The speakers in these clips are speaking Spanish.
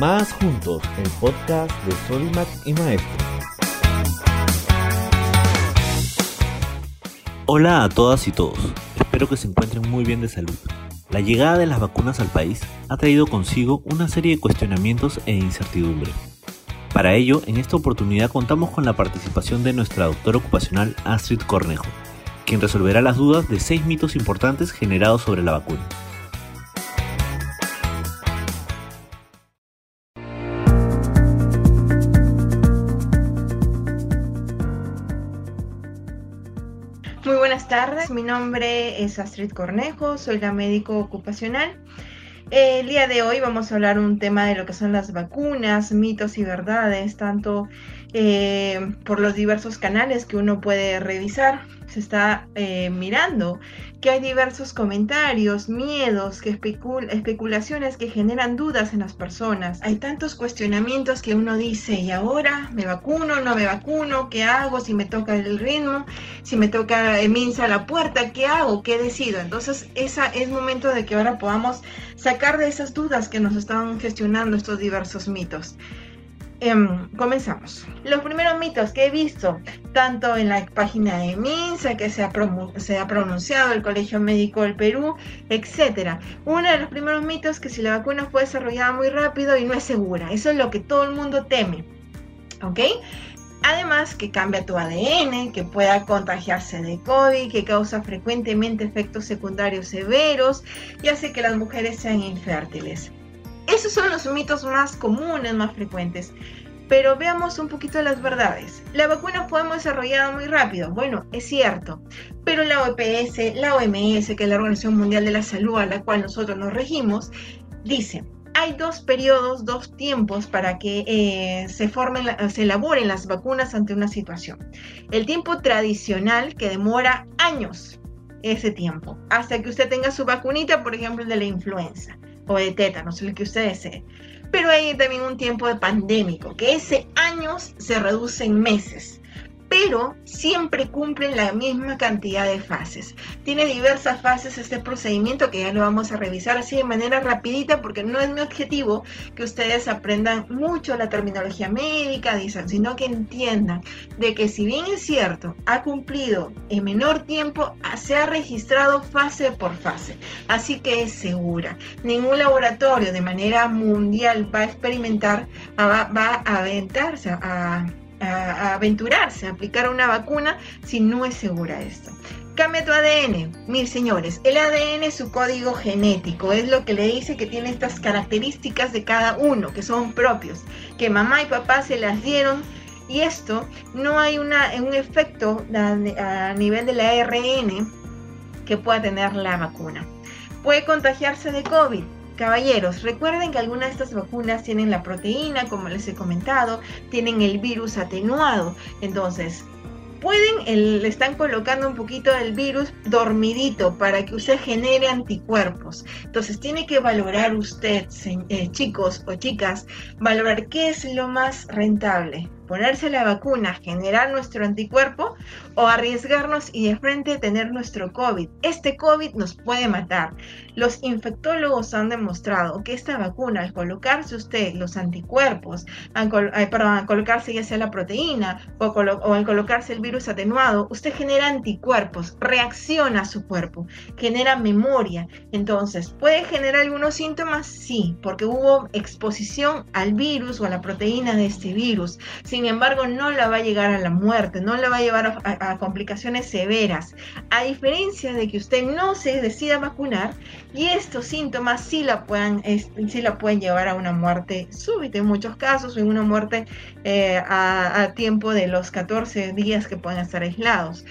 Más Juntos, el podcast de Sodimac y Maestro. Hola a todas y todos, espero que se encuentren muy bien de salud. La llegada de las vacunas al país ha traído consigo una serie de cuestionamientos e incertidumbre. Para ello, en esta oportunidad contamos con la participación de nuestra doctora ocupacional Astrid Cornejo, quien resolverá las dudas de seis mitos importantes generados sobre la vacuna. Nombre es Astrid Cornejo, soy la médico ocupacional. El día de hoy vamos a hablar un tema de lo que son las vacunas, mitos y verdades, tanto eh, por los diversos canales que uno puede revisar. Se está eh, mirando que hay diversos comentarios, miedos, que especulaciones que generan dudas en las personas. Hay tantos cuestionamientos que uno dice, ¿y ahora me vacuno, no me vacuno? ¿Qué hago si me toca el ritmo? Si me toca minsa la puerta, ¿qué hago? ¿Qué decido? Entonces, esa es momento de que ahora podamos sacar de esas dudas que nos están gestionando estos diversos mitos. Em, comenzamos. Los primeros mitos que he visto, tanto en la página de MINSA, que se ha, pronunciado el Colegio Médico del Perú, etc. Uno de los primeros mitos es que si la vacuna fue desarrollada muy rápido y no es segura. Eso es lo que todo el mundo teme. ¿Ok? Además, que cambia tu ADN, que pueda contagiarse de COVID, que causa frecuentemente efectos secundarios severos y hace que las mujeres sean infértiles. Esos son los mitos más comunes, más frecuentes. Pero veamos un poquito las verdades. La vacuna fue desarrollada muy rápido. Bueno, es cierto. Pero la OPS, la OMS, que es la Organización Mundial de la Salud a la cual nosotros nos regimos, dice, hay dos periodos, dos tiempos para que eh, se formen, se elaboren las vacunas ante una situación. El tiempo tradicional que demora años, ese tiempo, hasta que usted tenga su vacunita, por ejemplo, de la influenza o de tétanos, el que usted desee. Pero hay también un tiempo de pandémico, que ese años se reduce en meses pero siempre cumplen la misma cantidad de fases. Tiene diversas fases este procedimiento que ya lo vamos a revisar así de manera rapidita porque no es mi objetivo que ustedes aprendan mucho la terminología médica, dicen, sino que entiendan de que si bien es cierto, ha cumplido en menor tiempo, se ha registrado fase por fase, así que es segura. Ningún laboratorio de manera mundial va a experimentar, va, va a aventarse a, aventurarse a aplicar una vacuna si no es segura esto. Cambia tu ADN. Mis señores, el ADN es su código genético, es lo que le dice que tiene estas características de cada uno, que son propios, que mamá y papá se las dieron y esto no hay una, un efecto a, nivel del ARN que pueda tener la vacuna. Puede contagiarse de COVID, Caballeros, recuerden que algunas de estas vacunas tienen la proteína, como les he comentado, tienen el virus atenuado. Entonces, pueden, le están colocando un poquito del virus dormidito para que usted genere anticuerpos. Entonces tiene que valorar usted, eh, chicos o chicas, valorar qué es lo más rentable ponerse la vacuna, generar nuestro anticuerpo o arriesgarnos y de frente tener nuestro COVID. Este COVID nos puede matar. Los infectólogos han demostrado que esta vacuna, al colocarse usted los anticuerpos, al, colocarse ya sea la proteína o, o al colocarse el virus atenuado, usted genera anticuerpos, reacciona a su cuerpo, genera memoria. Entonces, ¿puede generar algunos síntomas? Sí, porque hubo exposición al virus o a la proteína de este virus. Sin embargo, no la va a llegar a la muerte, no la va a llevar a, complicaciones severas. A diferencia de que usted no se decida vacunar y estos síntomas sí la pueden, la pueden llevar a una muerte súbita en muchos casos en una muerte eh, a tiempo de los 14 días que pueden estar aislados.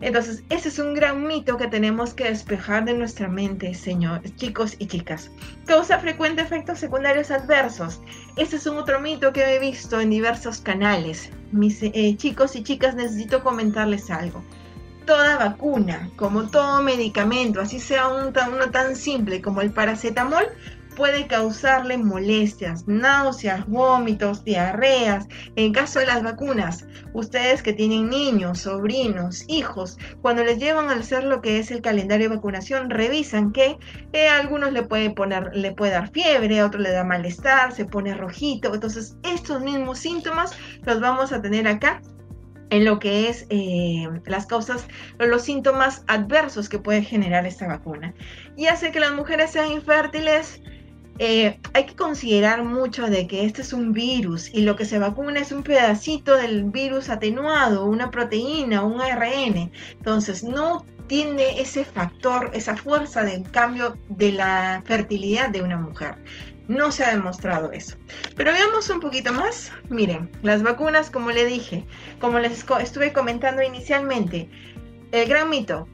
Entonces, ese es un gran mito que tenemos que despejar de nuestra mente, señores, chicos y chicas. Causa frecuente efectos secundarios adversos. Ese es un otro mito que he visto en diversos canales. Mis eh, chicos y chicas, necesito comentarles algo. Toda vacuna, como todo medicamento, así sea uno tan simple como el paracetamol, puede causarle molestias, náuseas, vómitos, diarreas. En caso de las vacunas, ustedes que tienen niños, sobrinos, hijos, cuando les llevan al hacer lo que es el calendario de vacunación, revisan que eh, a algunos le puede poner, le puede dar fiebre, a otros le da malestar, se pone rojito. Entonces, estos mismos síntomas los vamos a tener acá en lo que es eh, las causas los síntomas adversos que puede generar esta vacuna. Y hace que las mujeres sean infértiles. Eh, hay que considerar mucho de que este es un virus y lo que se vacuna es un pedacito del virus atenuado, una proteína, un ARN. Entonces, no tiene ese factor, esa fuerza de cambio de la fertilidad de una mujer. No se ha demostrado eso. Pero veamos un poquito más. Miren, las vacunas, como le dije, como les estuve comentando inicialmente, el gran mito,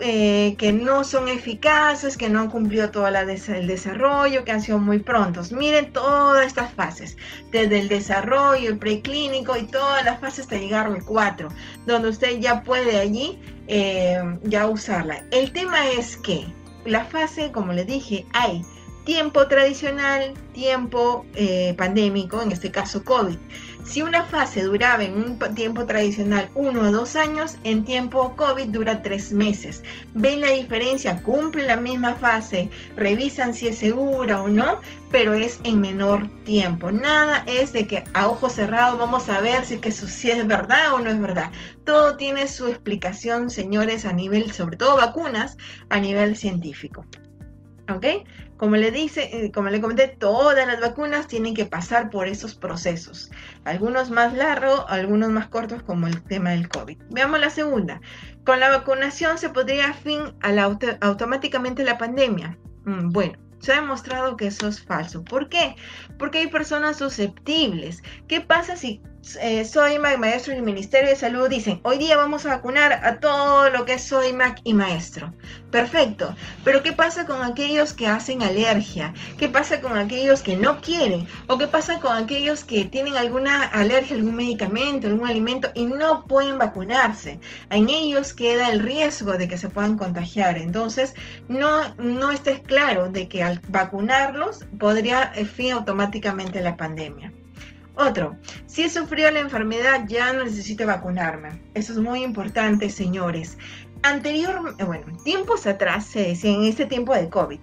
eh, que no son eficaces, que no han cumplido todo el desarrollo, que han sido muy prontos. Miren todas estas fases, desde el desarrollo, el preclínico y todas las fases hasta llegar al 4, donde usted ya puede allí eh, ya usarla. El tema es que la fase, como le dije, hay tiempo tradicional, tiempo eh, pandémico, en este caso COVID. Si una fase duraba en un tiempo tradicional uno o dos años, en tiempo COVID dura tres meses. ¿Ven la diferencia? Cumple la misma fase, revisan si es segura o no, pero es en menor tiempo. Nada es de que a ojo cerrado vamos a ver si, que si es verdad o no es verdad. Todo tiene su explicación, señores, a nivel, sobre todo vacunas, a nivel científico. ¿Ok? Como le dice, eh, como le comenté, todas las vacunas tienen que pasar por esos procesos. Algunos más largos, algunos más cortos, como el tema del COVID. Veamos la segunda. Con la vacunación se podría fin a la automáticamente la pandemia. Mm, bueno, se ha demostrado que eso es falso. ¿Por qué? Porque hay personas susceptibles. ¿Qué pasa si eh, soy maestro y el Ministerio de Salud dicen, hoy día vamos a vacunar a todo lo que es Mac y maestro? Perfecto. Pero ¿qué pasa con aquellos que hacen alergia? ¿Qué pasa con aquellos que no quieren? ¿O qué pasa con aquellos que tienen alguna alergia algún medicamento, algún alimento y no pueden vacunarse? En ellos queda el riesgo de que se puedan contagiar. Entonces, no, no estés claro de que al vacunarlos podría eh, fin automáticamente la pandemia. Otro, si he sufrido la enfermedad ya no necesito vacunarme. Eso es muy importante, señores. Anterior, eh, bueno, tiempos atrás, se decía, en este tiempo de COVID,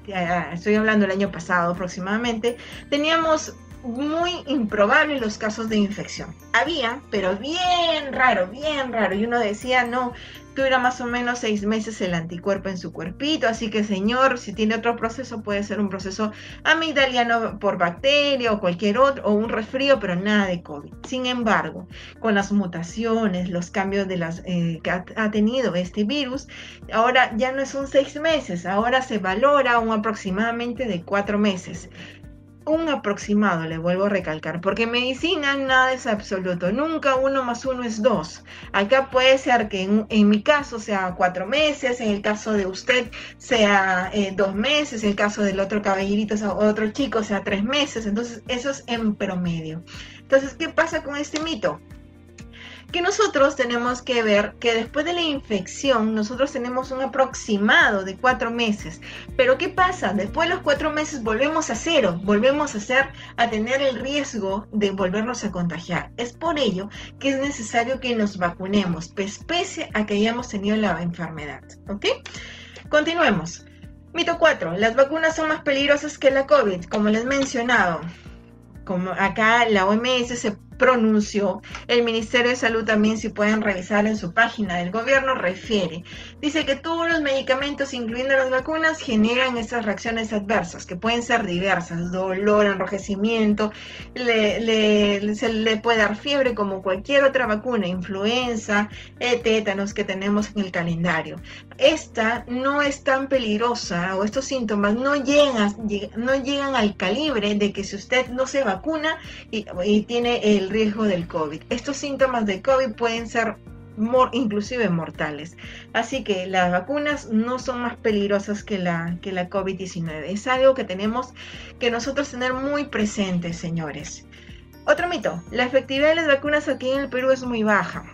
estoy hablando del año pasado aproximadamente, teníamos muy improbables los casos de infección. Había, pero bien raro, bien raro. Y uno decía, no, dura más o menos seis meses el anticuerpo en su cuerpito, así que señor, si tiene otro proceso, puede ser un proceso amigdaliano por bacteria o cualquier otro, o un resfrío, pero nada de COVID. Sin embargo, con las mutaciones, los cambios de las, eh, que ha, ha, tenido este virus, ahora ya no son seis meses, ahora se valora un aproximadamente de cuatro meses un aproximado, le vuelvo a recalcar, porque en medicina nada es absoluto, nunca uno más uno es dos. Acá puede ser que en, mi caso sea cuatro meses, en el caso de usted sea eh, dos meses, en el caso del otro caballerito, o otro chico sea tres meses, entonces eso es en promedio. Entonces, ¿qué pasa con este mito? Que nosotros tenemos que ver que después de la infección nosotros tenemos un aproximado de cuatro meses. Pero ¿qué pasa? Después de los cuatro meses volvemos a cero, volvemos a, ser, a tener el riesgo de volvernos a contagiar. Es por ello que es necesario que nos vacunemos, pese a que hayamos tenido la enfermedad. ¿Ok? Continuemos. Mito 4. Las vacunas son más peligrosas que la COVID, como les he mencionado. Como acá la OMS se pronunció. El Ministerio de Salud también, si pueden revisar en su página del gobierno, refiere. Dice que todos los medicamentos, incluyendo las vacunas, generan estas reacciones adversas, que pueden ser diversas, dolor, enrojecimiento, le, se le puede dar fiebre como cualquier otra vacuna, influenza, tétanos que tenemos en el calendario. Esta no es tan peligrosa o estos síntomas no llegan, no llegan al calibre de que si usted no se vacuna y tiene el riesgo del COVID. Estos síntomas de COVID pueden ser inclusive mortales. Así que las vacunas no son más peligrosas que la, que la COVID-19. Es algo que tenemos que nosotros tener muy presente, señores. Otro mito, la efectividad de las vacunas aquí en el Perú es muy baja.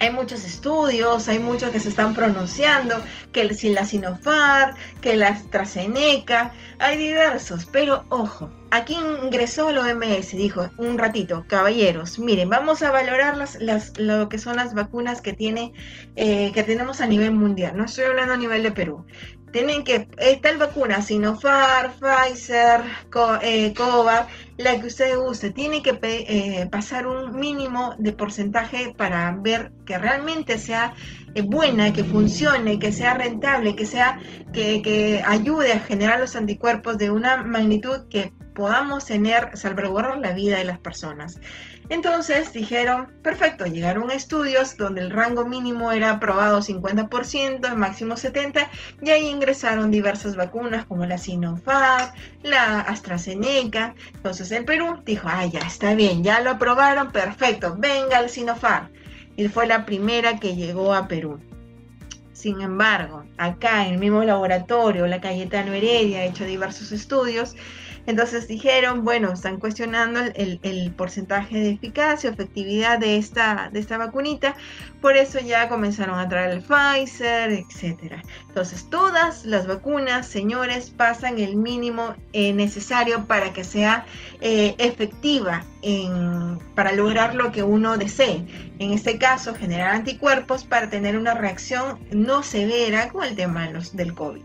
Hay muchos estudios, hay muchos que se están pronunciando, que si la Sinopharm, que la AstraZeneca, hay diversos, pero ojo, aquí ingresó el OMS, dijo un ratito, caballeros, miren, vamos a valorar las, las, lo que son las vacunas que, tiene, eh, que tenemos a nivel mundial, no estoy hablando a nivel de Perú. Tienen que, está el vacuna Sinopharm, Pfizer, Co, eh, la que usted use, tiene que eh, pasar un mínimo de porcentaje para ver que realmente sea eh, buena, que funcione, que sea rentable, que sea que, que ayude a generar los anticuerpos de una magnitud que podamos tener, salvaguardar la vida de las personas. Entonces dijeron, perfecto, llegaron estudios donde el rango mínimo era aprobado 50%, el máximo 70%, y ahí ingresaron diversas vacunas como la Sinopharm, la AstraZeneca. Entonces el Perú dijo, ah, ya está bien, ya lo aprobaron, perfecto, venga el Sinopharm. Y fue la primera que llegó a Perú. Sin embargo, acá en el mismo laboratorio, la Cayetano Heredia ha hecho diversos estudios entonces dijeron, bueno, están cuestionando el, porcentaje de eficacia efectividad de esta, de esta vacunita, por eso ya comenzaron a traer el Pfizer, etc. Entonces todas las vacunas, señores, pasan el mínimo eh, necesario para que sea eh, efectiva en, para lograr lo que uno desee. En este caso, generar anticuerpos para tener una reacción no severa con el tema del COVID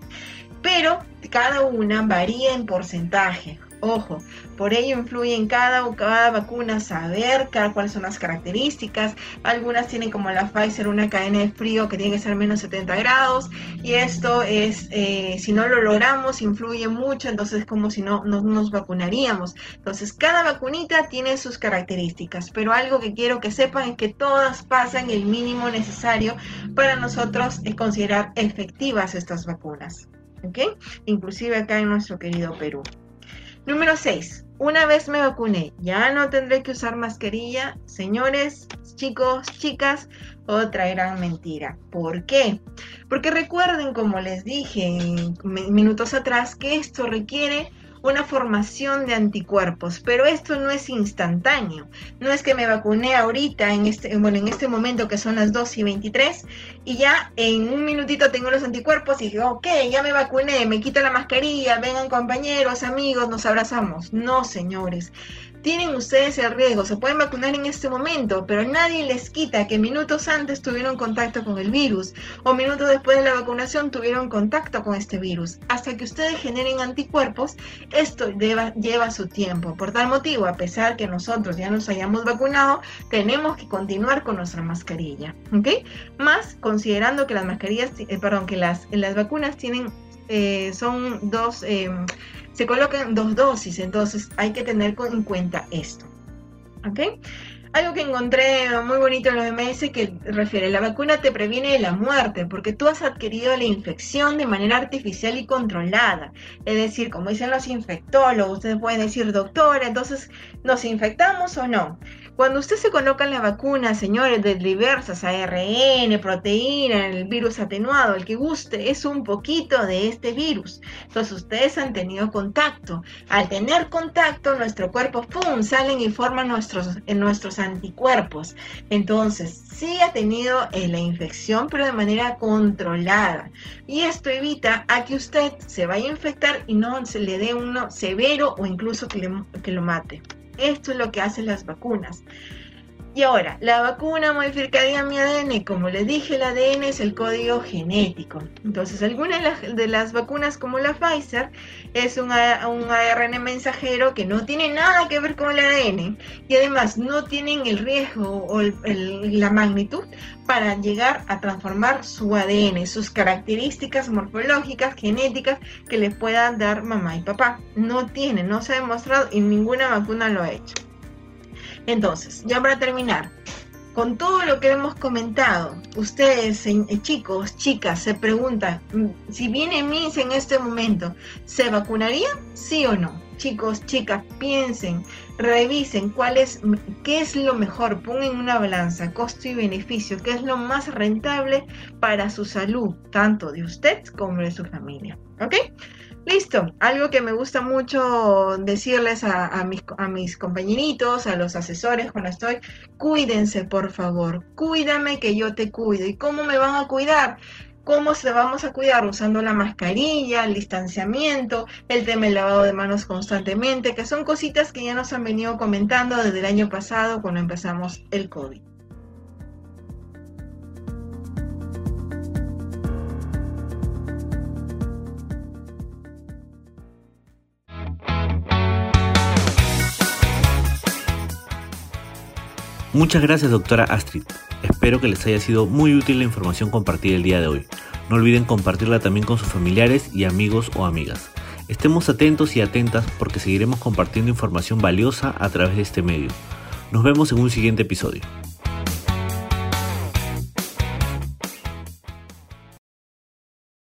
pero cada una varía en porcentaje. Ojo, por ello influye en cada, cada vacuna saber cuáles son las características. Algunas tienen como la Pfizer una cadena de frío que tiene que ser menos 70 grados y esto es, eh, si no lo logramos, influye mucho, entonces es como si no, no nos vacunaríamos. Entonces cada vacunita tiene sus características, pero algo que quiero que sepan es que todas pasan el mínimo necesario para nosotros eh, considerar efectivas estas vacunas. ¿Ok? Inclusive acá en nuestro querido Perú. Número 6. Una vez me vacuné, ya no tendré que usar mascarilla. Señores, chicos, chicas, otra gran mentira. ¿Por qué? Porque recuerden, como les dije minutos atrás, que esto requiere una formación de anticuerpos, pero esto no es instantáneo. No es que me vacuné ahorita, en este, bueno, en este momento que son las 2 y 23, y ya en un minutito tengo los anticuerpos y digo, ok, ya me vacuné, me quito la mascarilla, vengan compañeros, amigos, nos abrazamos. No, señores tienen ustedes el riesgo, se pueden vacunar en este momento, pero nadie les quita que minutos antes tuvieron contacto con el virus o minutos después de la vacunación tuvieron contacto con este virus. Hasta que ustedes generen anticuerpos, esto lleva su tiempo. Por tal motivo, a pesar que nosotros ya nos hayamos vacunado, tenemos que continuar con nuestra mascarilla. ¿Ok? Más considerando que las mascarillas, eh, perdón, que las, las vacunas tienen, eh, son dos... Em, se colocan dos dosis, entonces hay que tener en cuenta esto. ¿Ok? Algo que encontré muy bonito en los OMS que refiere, la vacuna te previene de la muerte porque tú has adquirido la infección de manera artificial y controlada. Es decir, como dicen los infectólogos, ustedes pueden decir, doctor, entonces, ¿nos infectamos o no? Cuando usted se coloca la vacuna, señores, de diversas ARN, proteína, el virus atenuado, el que guste, es un poquito de este virus. Entonces ustedes han tenido contacto. Al tener contacto, nuestro cuerpo, ¡pum!, salen y forman nuestros, nuestros anticuerpos. Entonces, sí ha tenido eh, la infección, pero de manera controlada. Y esto evita a que usted se vaya a infectar y no se le dé uno severo o incluso que lo mate. Esto es lo que hacen las vacunas. Y ahora, la vacuna modificaría mi ADN. Como les dije, el ADN es el código genético. Entonces, algunas de las, vacunas como la Pfizer es un, ARN mensajero que no tiene nada que ver con el ADN y además no tienen el riesgo o la magnitud para llegar a transformar su ADN, sus características morfológicas, genéticas que les puedan dar mamá y papá. No tienen, no se ha demostrado y ninguna vacuna lo ha hecho. Entonces, ya para terminar, con todo lo que hemos comentado, ustedes, eh, chicos, chicas, se preguntan, mm, si viene MIS en este momento, ¿se vacunaría? ¿Sí o no? Chicos, chicas, piensen, revisen cuál es, qué es lo mejor, pongan una balanza, costo y beneficio, qué es lo más rentable para su salud, tanto de usted como de su familia. ¿Ok? Listo, algo que me gusta mucho decirles a, mis, mis compañeritos, a los asesores cuando estoy, cuídense por favor, cuídame que yo te cuido. ¿Y cómo me van a cuidar? ¿Cómo se vamos a cuidar? Usando la mascarilla, el distanciamiento, el tema del lavado de manos constantemente, que son cositas que ya nos han venido comentando desde el año pasado cuando empezamos el COVID. Muchas gracias doctora Astrid. Espero que les haya sido muy útil la información compartida el día de hoy. No olviden compartirla también con sus familiares y amigos o amigas. Estemos atentos y atentas porque seguiremos compartiendo información valiosa a través de este medio. Nos vemos en un siguiente episodio.